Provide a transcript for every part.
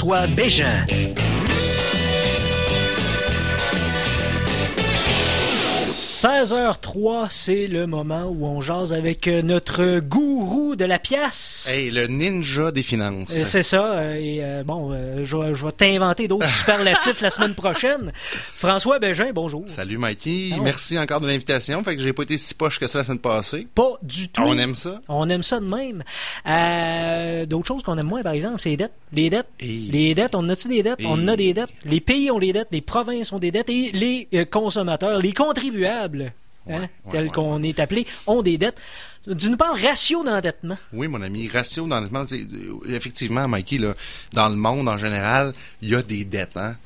François Bégin. 16h03, c'est le moment où on jase avec euh, notre gourou de la pièce. Hey, le ninja des finances. Euh, C'est ça. euh, Et euh, bon, euh, je, vais- je vais t'inventer d'autres superlatifs la semaine prochaine. François Bégin, bonjour. Salut Mikey, Ah merci encore de l'invitation. Fait que j'ai pas été si poche que ça la semaine passée. Pas du tout. On aime ça. On aime ça de même. D'autres choses qu'on aime moins, par exemple, c'est les dettes. Les dettes. Et- Les dettes, on a-tu des dettes? Et- On a des dettes. Les pays ont des dettes, les provinces ont des dettes et les consommateurs, les contribuables, hein, Ouais, ouais, qu'on est appelés, ont des dettes. Tu nous parles ratio d'endettement. Oui, mon ami, ratio d'endettement, c'est- effectivement, Mikey, là, dans le monde en général, il y a des dettes, hein.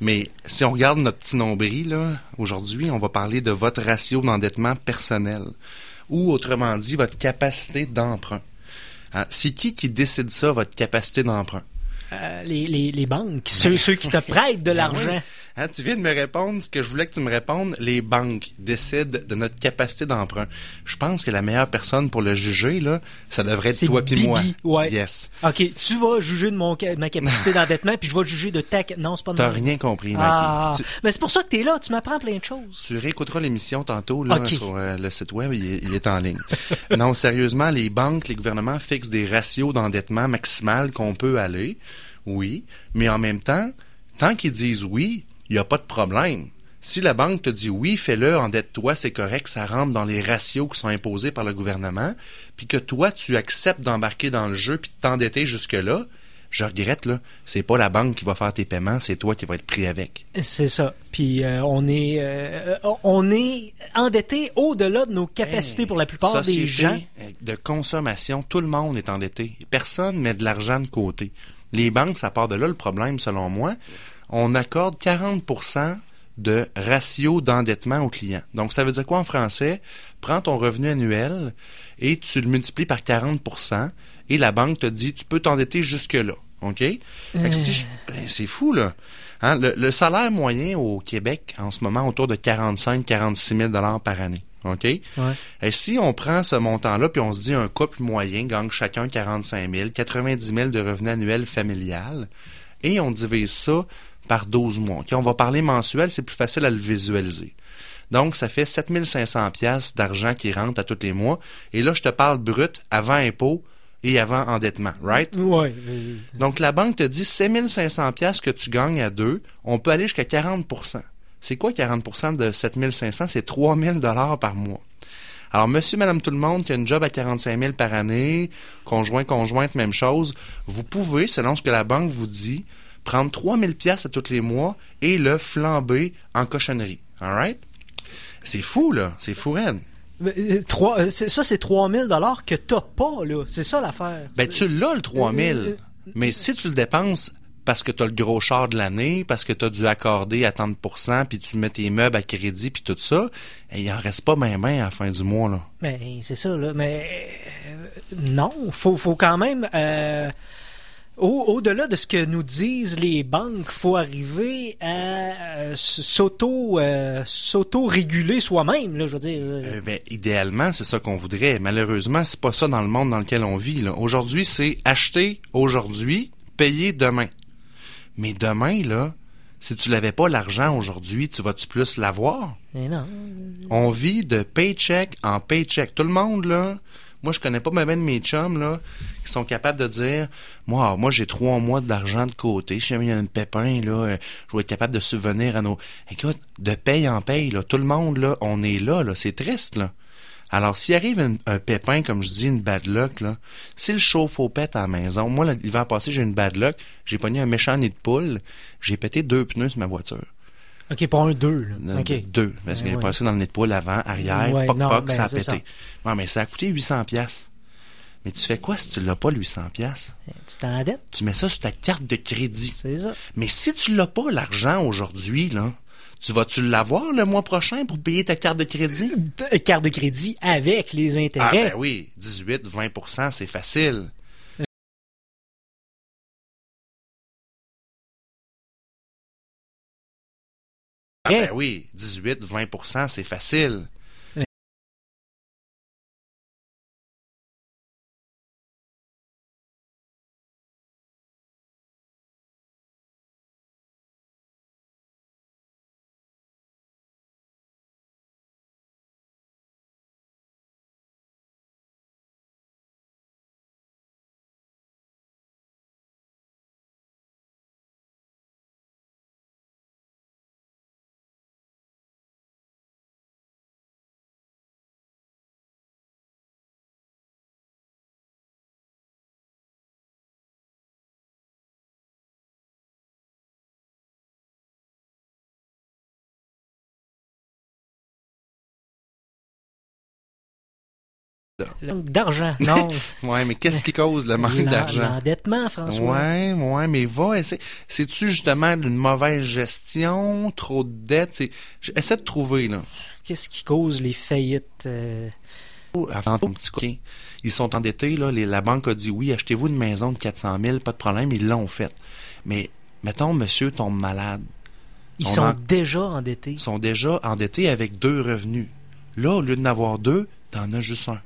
Mais si on regarde notre petit nombril, aujourd'hui, on va parler de votre ratio d'endettement personnel. Ou, autrement dit, votre capacité d'emprunt. Hein, C'est qui qui décide ça, votre capacité d'emprunt? Euh, les, les, les banques, ceux, ceux qui te prêtent de l'argent. Oui. Hein, tu viens de me répondre ce que je voulais que tu me répondes. Les banques décident de notre capacité d'emprunt. Je pense que la meilleure personne pour le juger, là, ça devrait être toi puis moi. ouais. Yes. OK, tu vas juger de, mon, de ma capacité d'endettement, puis je vais juger de ta... Non, c'est pas T'as rien compris. Ah, Tu, mais c'est pour ça que t'es là, tu m'apprends plein de choses. tu réécouteras l'émission tantôt là, sur euh, le site web, il est, il est en ligne. non, sérieusement, les banques, les gouvernements fixent des ratios d'endettement maximal qu'on peut aller. Oui, mais en même temps, tant qu'ils disent oui, il n'y a pas de problème. Si la banque te dit oui, fais-le, endette-toi, c'est correct, ça rentre dans les ratios qui sont imposés par le gouvernement, puis que toi, tu acceptes d'embarquer dans le jeu puis de t'endetter jusque-là, je regrette, là, c'est pas la banque qui va faire tes paiements, c'est toi qui vas être pris avec. C'est ça. Puis euh, on est euh, on est endetté au-delà de nos capacités Hey, pour la plupart des gens. de consommation, tout le monde est endetté. Personne met de l'argent de côté. Les banques, ça part de là le problème, selon moi. On accorde 40% de ratio d'endettement aux clients. Donc, ça veut dire quoi en français? Prends ton revenu annuel et tu le multiplies par 40% et la banque te dit, tu peux t'endetter jusque-là. OK? Si je- eh, C'est fou, là. Hein, le, le salaire moyen au Québec, en ce moment, autour de 45-46 000 par année. OK? Et si on prend ce montant-là, puis on se dit un couple moyen gagne chacun 45 000, 90 000 de revenus annuels familial, et on divise ça par 12 mois. OK? On va parler mensuel, c'est plus facile à le visualiser. Donc, ça fait 7500 pièces d'argent qui rentre à tous les mois. Et là, je te parle brut, avant impôt et avant endettement, right? Ouais. Donc, la banque te dit 7500 pièces que tu gagnes à deux, on peut aller jusqu'à 40 C'est quoi 40% de 7500? C'est 3000 dollars par mois. Alors, monsieur, madame, tout le monde qui a une job à 45 000 par année, conjoint, conjointe, même chose, vous pouvez, selon ce que la banque vous dit, prendre 3000 pièces à tous les mois et le flamber en cochonnerie. Alright? C'est fou, là. C'est fou. Mais, euh, trois- euh, c'est- ça, c'est 3000 dollars que t'as pas, là. C'est ça l'affaire. Ben, tu l'as, le 3000. Euh, Mais si tu le dépenses parce que tu as le gros char de l'année, parce que tu as dû accorder à tant de pourcents, puis tu mets tes meubles à crédit, puis tout ça, eh, il en reste pas bien ben à la fin du mois, là. Ben, c'est ça, là. Mais euh, non, faut, faut quand même. euh, au- Au-delà de ce que nous disent les banques, faut arriver à euh, s'auto s'auto-réguler soi-même, là, je veux dire. Ben, idéalement, c'est ça qu'on voudrait. Malheureusement, c'est pas ça dans le monde dans lequel on vit. Aujourd'hui, c'est acheter aujourd'hui, payer demain. Mais demain, là, si tu l'avais pas l'argent aujourd'hui, tu vas-tu plus l'avoir? Mais non. On vit de paycheck en paycheck. Tout le monde, là, moi, je connais pas ma de mes chums, là, qui sont capables de dire, moi, moi, j'ai trois mois d'argent de côté. Si jamais il y a un pépin, là, euh, je vais être capable de subvenir à nos... Écoute, de paye en paye, là, tout le monde, là, on est là, là, c'est triste, là. Alors, s'il arrive un, un pépin, comme je dis, une bad luck, là, si le chauffe-eau pète à la maison, moi, l'hiver passé, j'ai une bad luck, j'ai pogné un méchant nid de poule, j'ai pété deux pneus sur ma voiture. OK, pour un 2, là. Non, OK. Deux, parce qu'il Ouais. est passé dans le nid de poule avant, arrière, Ouais, poc non, poc, ben, ça a pété. Ouais, mais ça a coûté 800 pièces. Mais tu fais quoi si tu l'as pas, le 800 pièces Tu t'endettes, Tu mets ça sur ta carte de crédit. c'est ça. Mais si tu l'as pas, l'argent, aujourd'hui, là, tu vas-tu l'avoir le mois prochain pour payer ta carte de crédit? De- Carte de crédit avec les Ah intérêts. ben oui, 18, 20% c'est facile. Ah ben oui, 18, 20% c'est facile. Manque d'argent. Non. Ouais, mais qu'est-ce qui cause le manque d'argent? L'endettement, François. Ouais, ouais, mais va essayer. C'est-tu justement une mauvaise gestion, trop de dettes? Essaie de trouver, là. Qu'est-ce qui cause les faillites? euh, Avant ton petit coquin. Ils sont endettés, là. les- la banque a dit oui, achetez-vous une maison de 400 000, pas de problème, ils l'ont fait. Mais, mettons, monsieur tombe malade. Ils On sont en- déjà endettés. Ils sont déjà endettés avec deux revenus. Là, au lieu d'en avoir deux, t'en as juste un.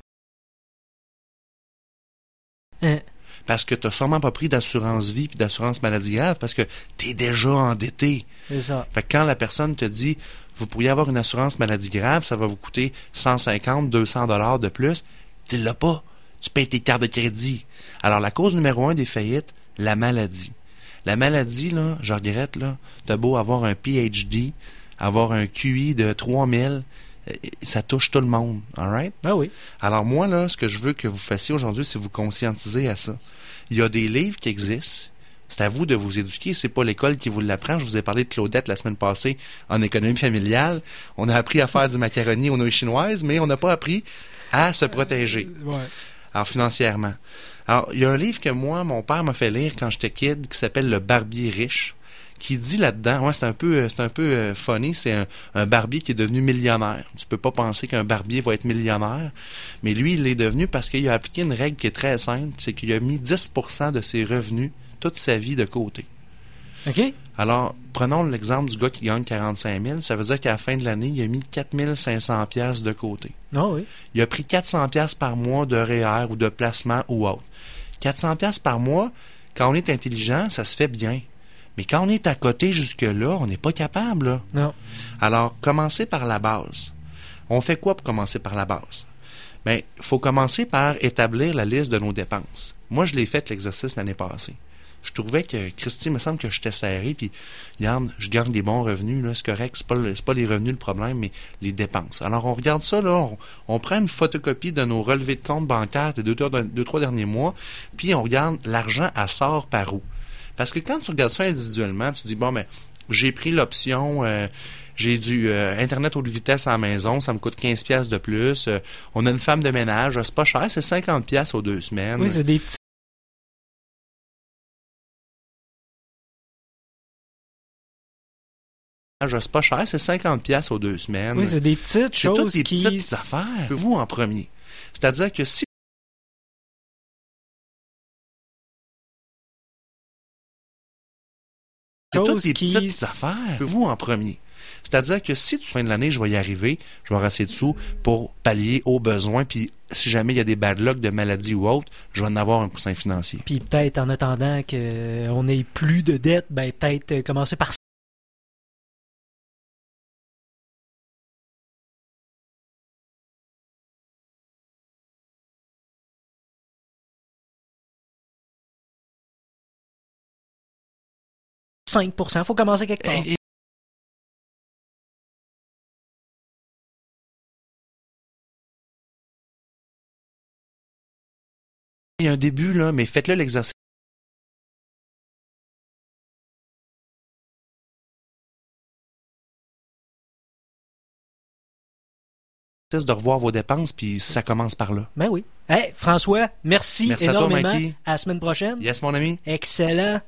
Hein. Parce que t'as sûrement pas pris d'assurance vie puis d'assurance maladie grave parce que t'es déjà endetté. C'est ça. Fait que quand la personne te dit, vous pourriez avoir une assurance maladie grave, ça va vous coûter 150, 200 dollars de plus, tu l'as pas. Tu payes tes cartes de crédit. Alors, la cause numéro un des faillites, la maladie. La maladie, là, je regrette, là, t'as beau avoir un PhD, avoir un QI de 3000, euh, ça touche tout le monde, alright? Ben oui. Alors moi, là, ce que je veux que vous fassiez aujourd'hui, c'est vous conscientiser à ça. Il y a des livres qui existent. C'est à vous de vous éduquer. C'est pas l'école qui vous l'apprend. Je vous ai parlé de Claudette la semaine passée en économie familiale. On a appris à faire du macaroni aux chinoises, mais on n'a pas appris à se protéger. Ouais. Alors, financièrement. Alors, il y a un livre que moi, mon père m'a fait lire quand j'étais kid, qui s'appelle Le Barbier riche, qui dit là-dedans, ouais, c'est un peu, euh, c'est un peu euh, funny, c'est un, un barbier qui est devenu millionnaire. Tu peux pas penser qu'un barbier va être millionnaire, mais lui, il est devenu parce qu'il a appliqué une règle qui est très simple, c'est qu'il a mis 10% de ses revenus toute sa vie de côté. OK? Alors, prenons l'exemple du gars qui gagne 45 000. Ça veut dire qu'à la fin de l'année, il a mis 4 500 pièces de côté. Non, oui. Il a pris 400 pièces par mois de REER ou de placement ou autre. 400 pièces par mois, quand on est intelligent, ça se fait bien. Mais quand on est à côté jusque-là, on n'est pas capable. là. Non. Alors, commencez par la base. On fait quoi pour commencer par la base? Bien, il faut commencer par établir la liste de nos dépenses. Moi, je l'ai fait l'exercice l'année passée. Je trouvais que, Christy, il me semble que j'étais serré, puis, regarde, je gagne des bons revenus, là, c'est correct, c'est pas, le- pas les revenus le problème, mais les dépenses. Alors, on regarde ça, là, on, on prend une photocopie de nos relevés de compte bancaires des deux, deux, deux, trois derniers mois, puis on regarde l'argent à sort par où? Parce que quand tu regardes ça individuellement, tu dis, bon, mais j'ai pris l'option, euh, j'ai du euh, Internet haute vitesse à la maison, ça me coûte 15 pièces de plus. euh, on a une femme de ménage, c'est pas cher, c'est 50 pièces aux deux semaines. Oui, c'est des petits. c'est pas cher, c'est 50 pièces aux deux semaines. Oui, c'est des petites c'est toutes choses des qui. petites affaires. Vous en premier. C'est-à-dire que si Choses des qui- petites affaires. Vous en premier. C'est-à-dire que si tu fin de l'année, je vais y arriver, je vais avoir assez de sous pour pallier aux besoins, puis si jamais il y a des bad luck de maladie ou autre, je vais en avoir un coussin financier. Puis peut-être en attendant qu'on ait plus de dettes, ben peut-être commencer par « 5%. faut commencer quelque part. Et- et- Il y a un début, là, mais faites-le l'exercice. de revoir vos dépenses, puis ça commence par là. Ben oui. Hey, François, merci, Merci à toi, énormément. Mikey. à la semaine prochaine. Yes, mon ami? Excellent.